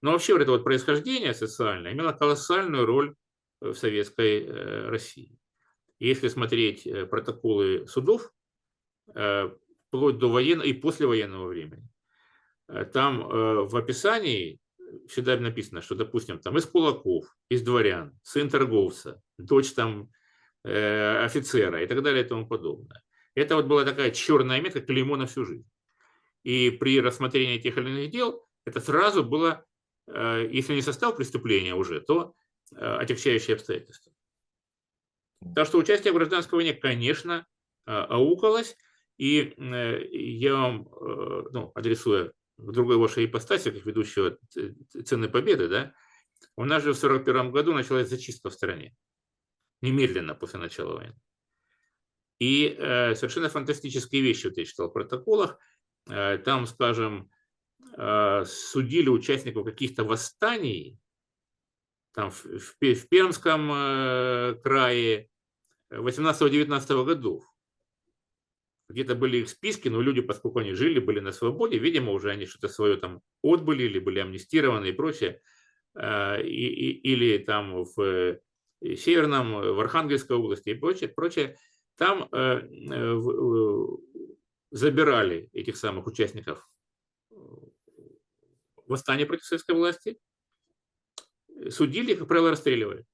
Но вообще вот это вот происхождение социальное имело колоссальную роль в советской э, России. Если смотреть э, протоколы судов, э, вплоть до военного и послевоенного времени, там в описании всегда написано, что, допустим, там из кулаков, из дворян, сын торговца, дочь там офицера и так далее и тому подобное. Это вот была такая черная метка, клеймо на всю жизнь. И при рассмотрении тех или иных дел это сразу было, если не состав преступления уже, то Э, отягчающие обстоятельства. Так что участие в гражданской войне, конечно, э, аукалось, и э, я вам, ну, адресуя в другой вашей ипостаси, как ведущего цены победы, да, у нас же в 1941 году началась зачистка в стране, немедленно после начала войны. И э, совершенно фантастические вещи вот я читал в протоколах. Э, там, скажем, э, судили участников каких-то восстаний, там, в, в, в Пермском э, крае 18-19 годов. Где-то были их списки, но люди, поскольку они жили, были на свободе, видимо, уже они что-то свое там отбыли или были амнистированы и прочее. Э, и, и, или там в э, Северном, в Архангельской области и прочее, прочее. Там э, э, забирали этих самых участников восстания против советской власти, судили, как правило, расстреливали.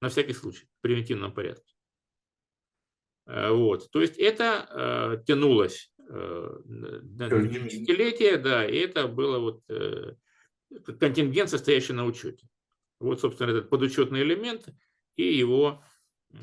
На всякий случай, в превентивном порядке. Э, вот. То есть это э, тянулось э, десятилетия, да, и это было вот э, контингент, состоящий на учете. Вот, собственно, этот подучетный элемент, и его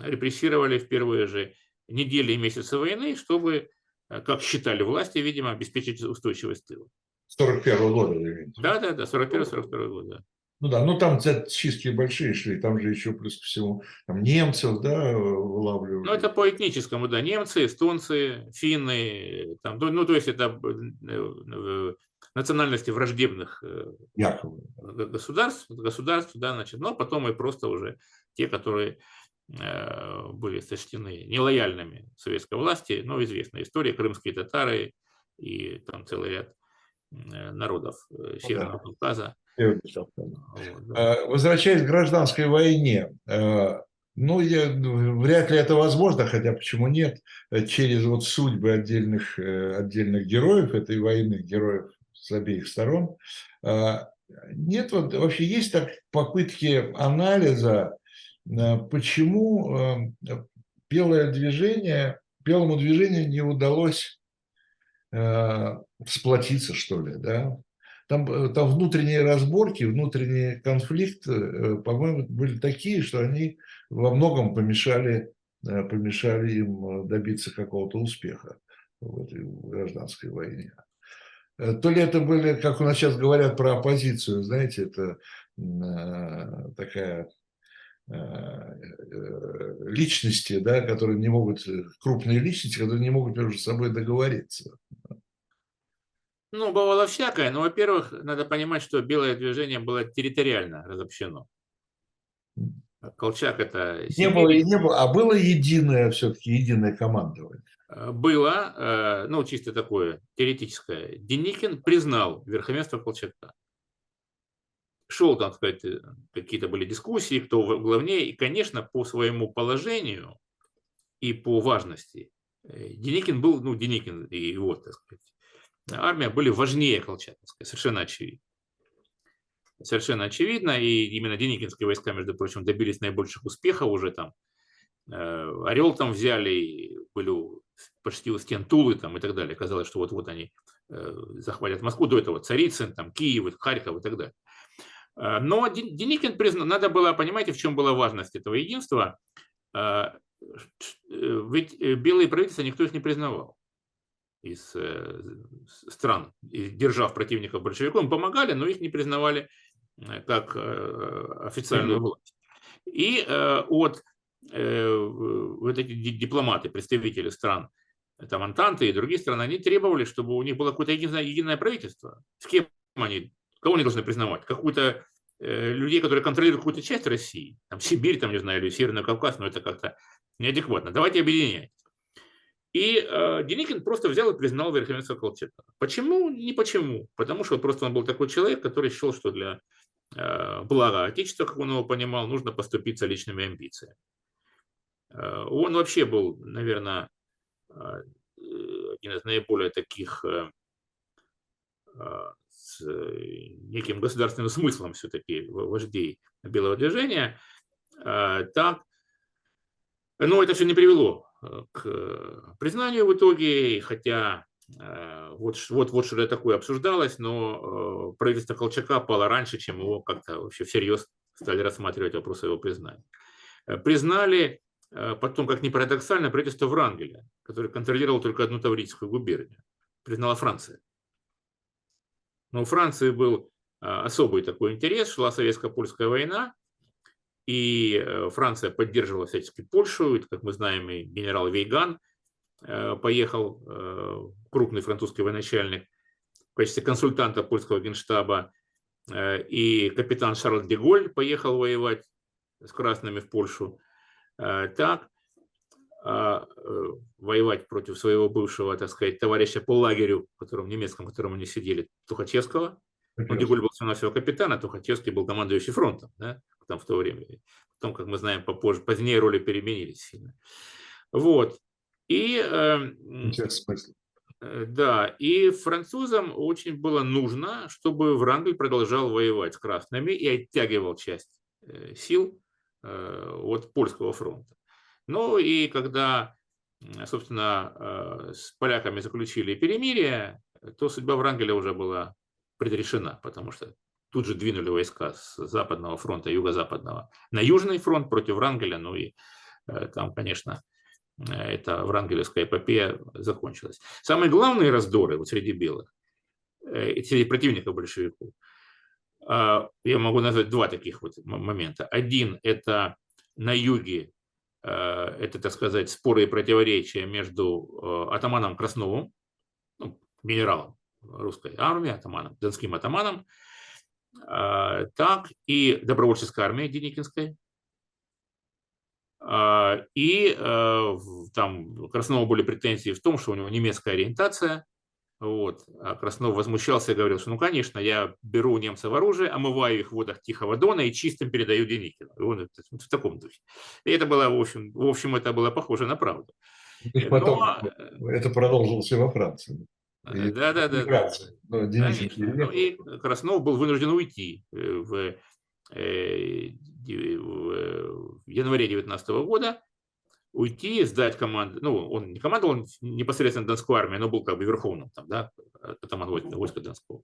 репрессировали в первые же недели и месяцы войны, чтобы, э, как считали власти, видимо, обеспечить устойчивость тыла. 41 года, Да, да, да, 41-42 год, да. Ну да, ну там чистки большие шли, там же еще плюс ко всему там немцев, да, вылавливали. Ну это по этническому, да, немцы, эстонцы, финны, там, ну, ну то есть это э, национальности враждебных э, Якобы. государств, государств, да, значит, но потом и просто уже те, которые э, были сочтены нелояльными советской власти, ну, известная история, крымские татары и там целый ряд народов Северного да. Кавказа. А, возвращаясь к гражданской войне, а, ну, я, вряд ли это возможно, хотя почему нет, через вот судьбы отдельных, э, отдельных героев этой войны, героев с обеих сторон. А, Нет, вот вообще есть так попытки анализа, почему белое движение, белому движению не удалось сплотиться, что ли, да? Там, там внутренние разборки, внутренний конфликт, по-моему, были такие, что они во многом помешали, помешали им добиться какого-то успеха в этой гражданской войне. Э, то ли это были, как у нас сейчас говорят про оппозицию, знаете, это э, такая э, личности, да, которые не могут, крупные личности, которые не могут между собой договориться. Ну, бывало всякое, но, во-первых, надо понимать, что белое движение было территориально разобщено. Колчак это... Не было, не было, а было единое все-таки, единое командование. Э, было, э, ну, чисто такое теоретическое, Деникин признал верховенство Колчака. Шел, там сказать, э, какие-то были дискуссии, кто главнее, и, конечно, по своему положению и по важности Деникин был, ну, Деникин и его, так сказать, армия были важнее Колчака, совершенно очевидно. Совершенно очевидно, и именно Деникинские войска, между прочим, добились наибольших успехов уже там. Орел там взяли, были почти у стен Тулы там, и так далее. Казалось, что вот-вот они э, захватят Москву. До этого Царицын, там, Киев, Харьков и так далее. Э, но Деникин признал, надо было, понимаете, в чем была важность этого единства. Э, ведь белые правительства никто их не признавал из стран, из держав противников большевиков. Им помогали, но их не признавали как официальную власть. И от вот эти дипломаты, представители стран там Антанты и другие страны, они требовали, чтобы у них было какое-то единое, единое правительство. С кем они, кого они должны признавать? Какую-то э, людей, которые контролируют какую-то часть России, там Сибирь, там, не знаю, или Северный Кавказ, но это как-то неадекватно. Давайте объединять. И э, Деникин просто взял и признал верховенство Колчака. Почему? Не почему. Потому что просто он был такой человек, который считал, что для э, блага Отечества, как он его понимал, нужно поступиться личными амбициями. Э, он вообще был, наверное, а, один из наиболее таких э, а, с неким государственным смыслом все-таки вождей белого движения, а, так, но это все не привело э, к признанию в итоге, хотя вот, вот, вот что такое обсуждалось, но правительство Колчака пало раньше, чем его как-то вообще всерьез стали рассматривать вопрос его признания. Признали Э, потом, как ни парадоксально, правительство Врангеля, которое контролировало только одну Таврическую губернию, признала Франция. Но у Франции был э, особый такой интерес, шла советско-польская война, и э, Франция поддерживала всячески Польшу, и, как мы знаем, и генерал Вейган поехал, крупный французский военачальник, в качестве консультанта польского генштаба, и капитан Шарль де Голь поехал воевать с красными в Польшу. Э, так, а, э, воевать против своего бывшего, так сказать, товарища по лагерю, в котором немецком, в котором они сидели, Тухачевского. Ну, Деголь был всего капитан, а Тухачевский был командующий фронтом да, там в то время. Потом, как мы знаем, попозже, позднее роли переменились сильно. Вот. И, э, да, и французам очень было нужно, чтобы Врангель продолжал воевать с красными и оттягивал часть сил Э, от польского фронта. Ну и когда, собственно, э, с поляками заключили перемирие, то судьба Врангеля уже была предрешена, потому что тут же двинули войска с западного фронта, юго-западного, на южный фронт против Врангеля, ну и э, там, конечно, эта врангелевская эпопея закончилась. Самые главные раздоры вот среди белых, среди противников большевиков, я могу назвать два таких вот момента. Один – это на юге, это, так сказать, споры и противоречия между атаманом Красновым, ну, генералом русской армии, атаманом, донским атаманом, так и добровольческой армией Деникинской. И там Краснову были претензии в том, что у него немецкая ориентация – вот. А Краснов возмущался и говорил, что ну, конечно, я беру у немцев оружие, омываю их в водах Тихого Дона и чистым передаю Деникину. И он в таком духе. И это было, в общем, в общем, это было похоже на правду. И потом Но... это продолжилось и во Франции. Да, да, да. да. Ну, ну, и Краснов был вынужден уйти в, в январе 19 года уйти, сдать команду. Ну, он не командовал он непосредственно Донской армией, но был как бы верховным там, да, атаман войска Донского.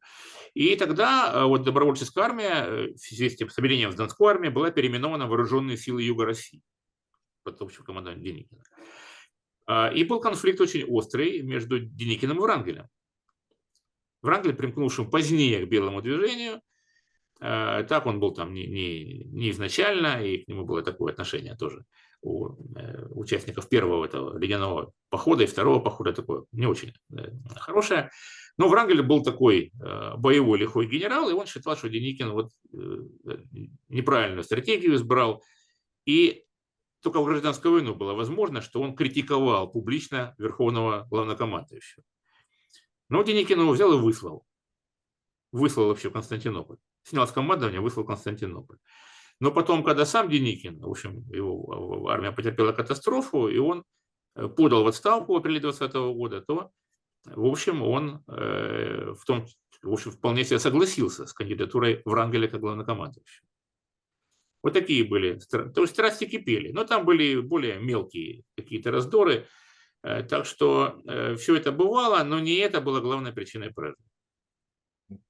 И тогда э, вот добровольческая армия э, в связи с, тем, с объединением с Донской армией была переименована в Вооруженные силы Юга России под общим командованием Деникина. А, и был конфликт очень острый между Деникиным и Врангелем. Врангель, примкнувшим позднее к белому движению, э, так он был там не, не, не изначально, и к нему было такое отношение тоже у э, участников первого этого ледяного похода и второго похода такое не очень э, хорошее. Но Врангель был такой э, боевой лихой генерал, и он считал, что Деникин вот неправильную стратегию избрал. И только в гражданскую войну было возможно, что он критиковал публично верховного главнокомандующего. Но Деникин его взял и выслал. Выслал вообще Константинополь. Снял с командования, выслал Константинополь. Но потом, когда сам Деникин, в общем, его армия потерпела катастрофу, и он э, подал в отставку в апреле 2020 года, то, в общем, он э, в том, в общем, вполне себе согласился с кандидатурой Врангеля как главнокомандующего. Вот такие были. То есть страсти кипели. Но там были более мелкие какие-то раздоры. Э, так что все это бывало, но не это было главной причиной поражения.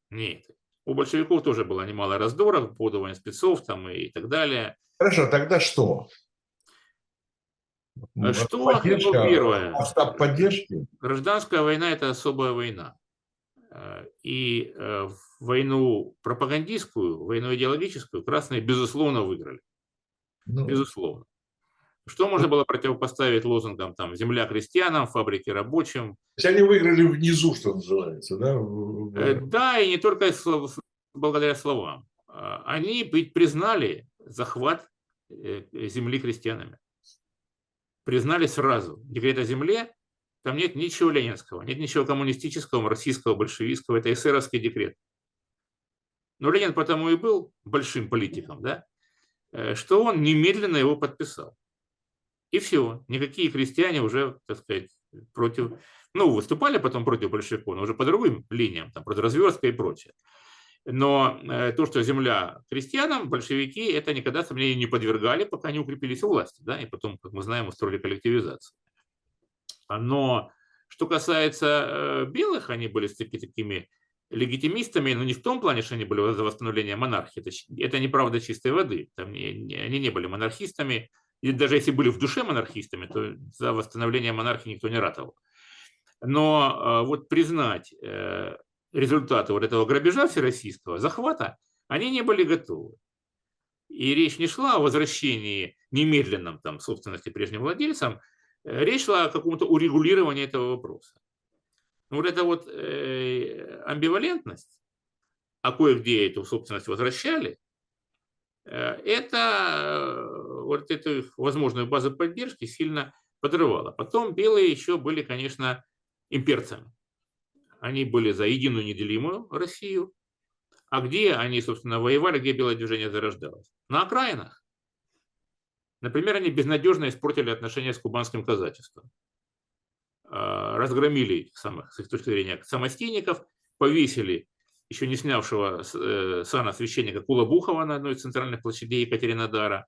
Не это. У большевиков тоже было немало раздоров, подавания спецов там и так далее. Хорошо, тогда что? Что Поддержка, ну, первое? Поддержки? Гражданская война – это особая война. Э, и э, войну пропагандистскую, войну идеологическую красные, безусловно, выиграли. Ну, безусловно. Что можно было противопоставить лозунгам там «Земля крестьянам», «Фабрики рабочим»? То есть они выиграли внизу, что называется, да? Э, да, и не только благодаря словам. Они признали захват земли крестьянами. Признали сразу. Декрет о земле, там нет ничего ленинского, нет ничего коммунистического, марксистского, большевистского. Это эсеровский декрет. Но Ленин потому и был большим политиком, да, э, что он немедленно его подписал. И все. Никакие крестьяне уже, так сказать, против... Ну, выступали потом против большевиков, но уже по другим линиям, там, против разверстка и прочее. Но э, то, что земля крестьянам, большевики это никогда сомнению не подвергали, пока не укрепились у власти. Да? И потом, как мы знаем, устроили коллективизацию. Но что касается э, белых, они были таки, такими легитимистами, но не в том плане, что они были за восстановление монархии. Это, это неправда чистой воды. Там, они не были монархистами, и даже если были в душе монархистами, то за восстановление монархии никто не ратовал. Но э, вот признать э, результаты вот этого грабежа всероссийского, захвата, они не были готовы. И речь не шла о возвращении немедленном там, собственности прежним владельцам, речь шла о каком-то урегулировании этого вопроса. Но вот эта вот э, амбивалентность, а кое-где эту собственность возвращали, Э, это э, вот эту возможную базу поддержки сильно подрывало. Потом белые еще были, конечно, имперцами. Они были за единую неделимую Россию. А где они, собственно, воевали, где белое движение зарождалось? На окраинах. Например, они безнадежно испортили отношения с кубанским казачеством. Э, разгромили самых, с их точки зрения, самостейников, повесили еще не снявшего э, сана священника Кулабухова на одной из центральных площадей Екатеринодара.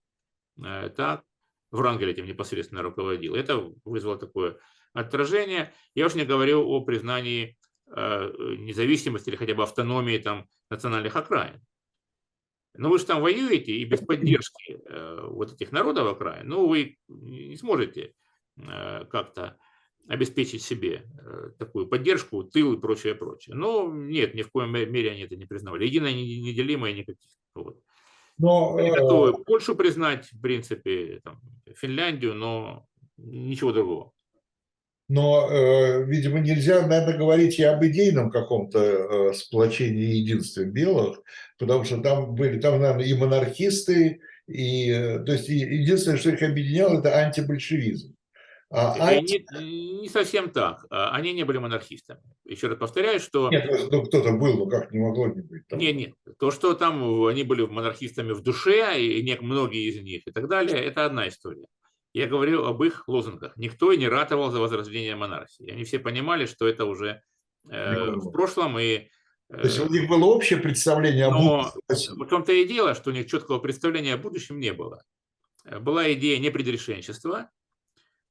Э, так, Врангель этим непосредственно руководил. Это вызвало такое отражение. Я уж не говорю о признании э, независимости или хотя бы автономии там, национальных окраин. Но вы же там воюете, и без поддержки вот этих народов окраин, ну, вы не сможете как-то обеспечить себе э, такую поддержку, тыл и прочее, прочее. Но нет, ни в коем мере они это не признавали. Единое, неделимое никаких. Вот. Но, они э, готовы Польшу признать, в принципе, там, Финляндию, но ничего другого. Но, э, видимо, нельзя, наверное, говорить и об идейном каком-то э, сплочении и единстве белых, потому что там были, там, наверное, и монархисты, и, э, то есть, единственное, что их объединяло, это антибольшевизм. А, а... Не, не совсем так. Они не были монархистами. Еще раз повторяю, что... Нет, ну кто-то был, но как не могло не быть. Там. Нет, нет. То, что там они были монархистами в душе, и не, многие из них и так далее, это одна история. Я говорю об их лозунгах. Никто и не ратовал за возрождение монархии. Они все понимали, что это уже в прошлом. И, То есть у них было общее представление о но будущем? В том-то и дело, что у них четкого представления о будущем не было. Была идея непредрешенчества,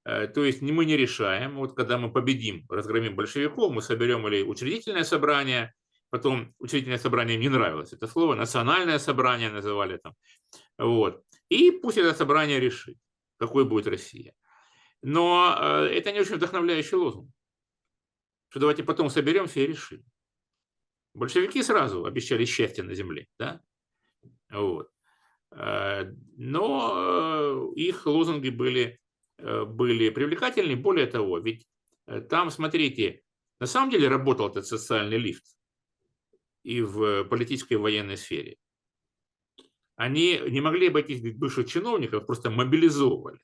то есть мы не решаем, вот когда мы победим, разгромим большевиков, мы соберем или учредительное собрание, потом учредительное собрание не нравилось это слово, национальное собрание называли там, вот, и пусть это собрание решит, какой будет Россия. Но э, это не очень вдохновляющий лозунг, что давайте потом соберемся и решим. Большевики сразу обещали счастье на земле, да, вот. Э, но э, их лозунги были, были привлекательны. Более того, ведь там, смотрите, на самом деле работал этот социальный лифт и в политической и военной сфере. Они не могли обойтись без бывших чиновников, просто мобилизовывали.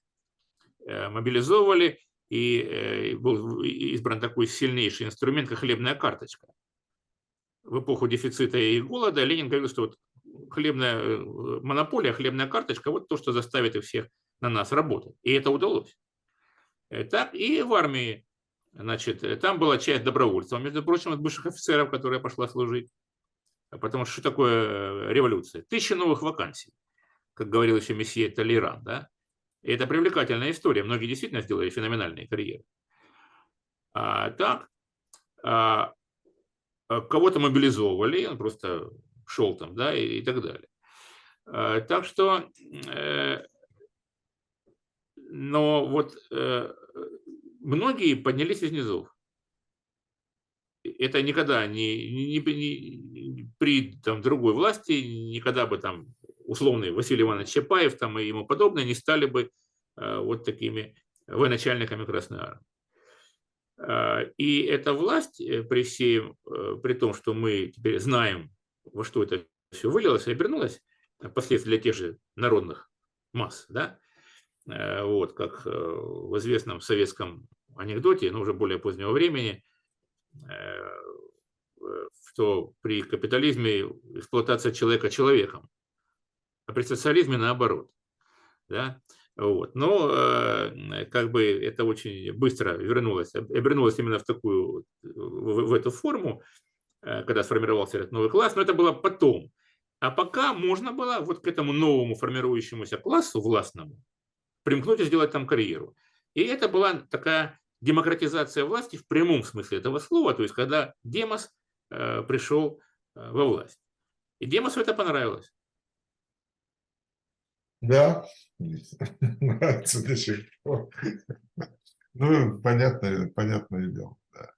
Э, мобилизовывали, и э, был избран такой сильнейший инструмент, как хлебная карточка. В эпоху дефицита и голода Ленин говорил, что вот хлебная э, монополия, хлебная карточка, вот то, что заставит их всех на нас работать. И это удалось. Так и в армии, значит, там была часть добровольцев, между прочим, от бывших офицеров, которая пошла служить. Потому что что такое э, революция? Тысячи новых вакансий, как говорил еще месье Толеран, да? И это привлекательная история. Многие действительно сделали феноменальные карьеры. А, так, а, а кого-то мобилизовывали, он просто шел там, да, и, и так далее. А, так что, э, но вот э, многие поднялись из низов это никогда не, не, не, при там, другой власти, никогда бы там условный Василий Иванович Чапаев там, и ему подобное не стали бы э, вот такими военачальниками Красной Армии. Э, и эта власть, э, при всем, э, при том, что мы теперь знаем, во что это все вылилось и обернулось, последствия для тех же народных масс, да, вот, как в известном советском анекдоте, но уже более позднего времени, что при капитализме эксплуатация человека человеком, а при социализме наоборот. Да? Вот. Но э, как бы это очень быстро вернулось, обернулось именно в такую, в, в эту форму, э, когда сформировался этот новый класс, но это было потом. А пока можно было вот к этому новому формирующемуся классу властному примкнуть и сделать там карьеру. И это была такая демократизация власти в прямом смысле этого слова, то есть когда Демос э, пришел э, во власть. И Демосу это понравилось. Да, нравится до сих. Ну, понятное, понятное дело. Да.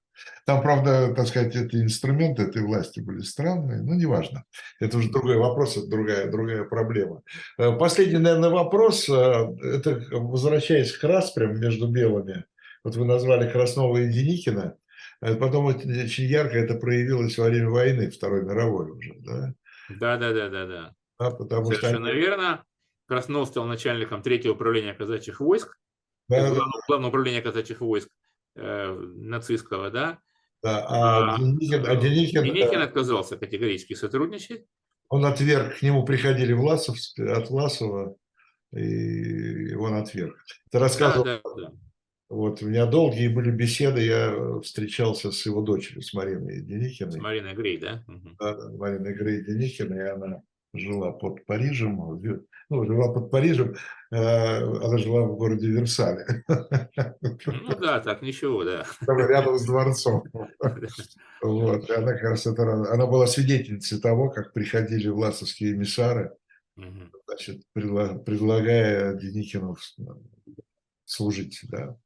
Там, правда, так сказать, эти инструменты этой власти были странные, но неважно. Это уже другой вопрос, это другая, другая проблема. Э, последний, наверное, вопрос, это возвращаясь к распрям между белыми вот вы назвали Краснова и Деникина, а потом очень ярко это проявилось во время войны, Второй мировой уже, да? Да, да, да, да, да. А потому Совершенно что... верно. Краснов стал начальником третьего управления казачьих войск, да, главного, да. главного управления казачьих войск э, нацистского, да. Да, а, а, Деникин, а Деникин, Деникин отказался категорически сотрудничать. Он отверг, к нему приходили Власов, от Власова, и он отверг. Ты рассказывал, да, да, да. Вот у меня долгие были беседы, я встречался с его дочерью, с Мариной Деникиной. С Мариной Грей, да? Да, да, Мариной Грей Деникиной, и она жила под Парижем, ну, жила под Парижем, э, она жила в городе Версале. Ну да, так ничего, да. Рядом с дворцом. Вот, она, как раз, это, она была свидетельницей того, как приходили власовские эмиссары, значит, предлагая Деникину служить, да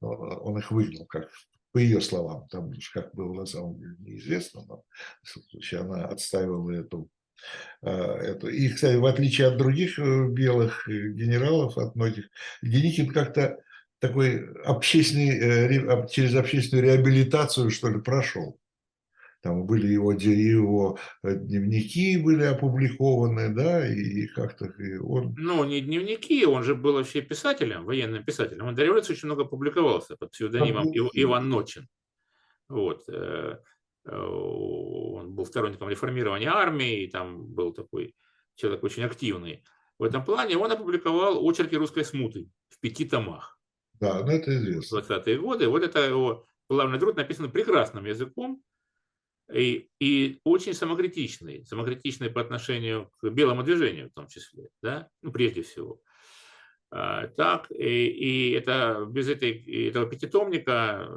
он их выгнал, как по ее словам, там как было на самом деле неизвестно, но в случае она отстаивала эту, а, эту. И, кстати, в отличие от других э, белых э, генералов, от многих, Деникин как-то такой общественный, э, через общественную реабилитацию, что ли, прошел. Там были его, его э, дневники были опубликованы, да, и как-то и он... Ну, не дневники, он же был вообще писателем, военным писателем. Он до революции очень много публиковался под псевдонимом Ив, Иван Ночин. Вот. Э, э, он был сторонником реформирования армии, и там был такой человек очень активный. В этом плане он опубликовал очерки русской смуты в пяти томах. Да, ну это известно. В 20-е годы. Вот это его главный труд написан прекрасным языком, и, и очень самокритичный, самокритичный по отношению к белому движению в том числе, да, ну, прежде всего. А, так, и, и это без этой, этого пятитомника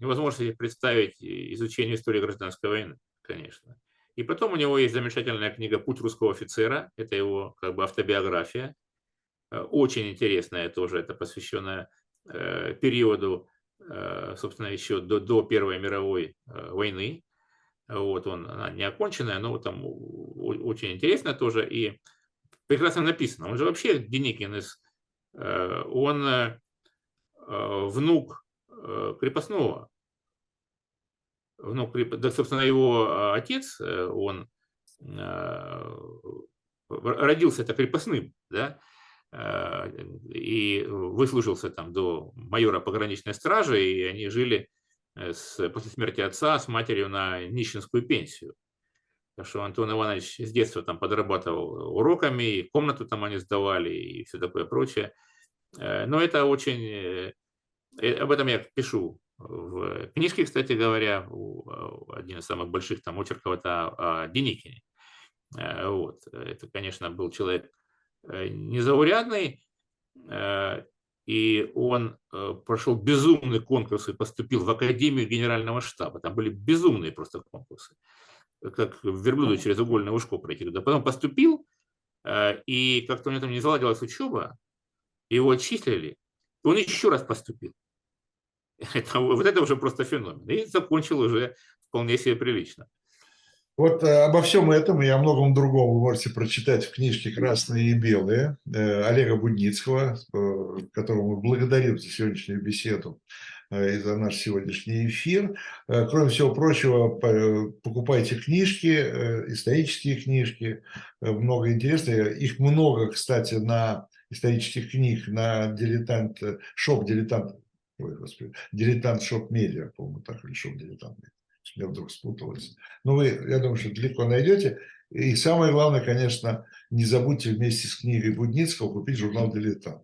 невозможно себе представить изучение истории гражданской войны, конечно. И потом у него есть замечательная книга «Путь русского офицера», это его как бы автобиография, э, очень интересная тоже, это посвященная э, периоду, э, собственно, еще до, до Первой мировой войны. Вот он, она не но там очень интересно тоже и прекрасно написано. Он же вообще Деникин из Э, он э, э, внук крепостного. Внук, да, собственно, его отец, он родился это крепостным, да, и выслужился там до майора пограничной стражи, и они жили с, после смерти отца с матерью на нищенскую пенсию. Так что Антон Иванович с детства там подрабатывал уроками, и комнату там они сдавали, и все такое прочее. Э, но это очень... Э, э, об этом я пишу в книжке, кстати говоря, один из самых больших там очерков это о Деникине. Вот. Это, конечно, был человек незаурядный, и он прошел безумный конкурс и поступил в Академию Генерального штаба. Там были безумные просто конкурсы как верблюду через угольное ушко пройти туда. Потом поступил, э, и как-то у него там не заладилась учеба, его отчислили, он еще раз поступил. Это, вот это уже просто феномен. И закончил уже вполне себе прилично. Вот э, обо всем этом и о многом другом вы можете прочитать в книжке «Красные и белые» э, Олега Будницкого, которому мы благодарим за сегодняшнюю беседу. Э, и за наш сегодняшний эфир. Э, кроме всего прочего, покупайте книжки, э, исторические книжки, много интересного. Их много, кстати, на исторических книг на дилетант, шоп дилетант, ой, господи, дилетант шоп медиа, по-моему, так, или шоп дилетант. Я вдруг спуталось. Но вы, я думаю, что далеко найдете. И самое главное, конечно, не забудьте вместе с книгой Будницкого купить журнал «Дилетант».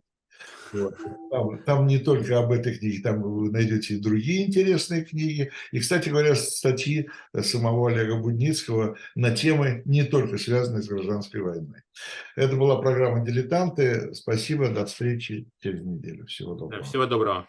Вот. Там, там не только об этой книге, там вы найдете и другие интересные книги. И, кстати говоря, статьи самого Олега Будницкого на темы, не только связанные с гражданской войной. Это была программа «Дилетанты». Спасибо, до встречи через неделю. Всего доброго. Всего доброго.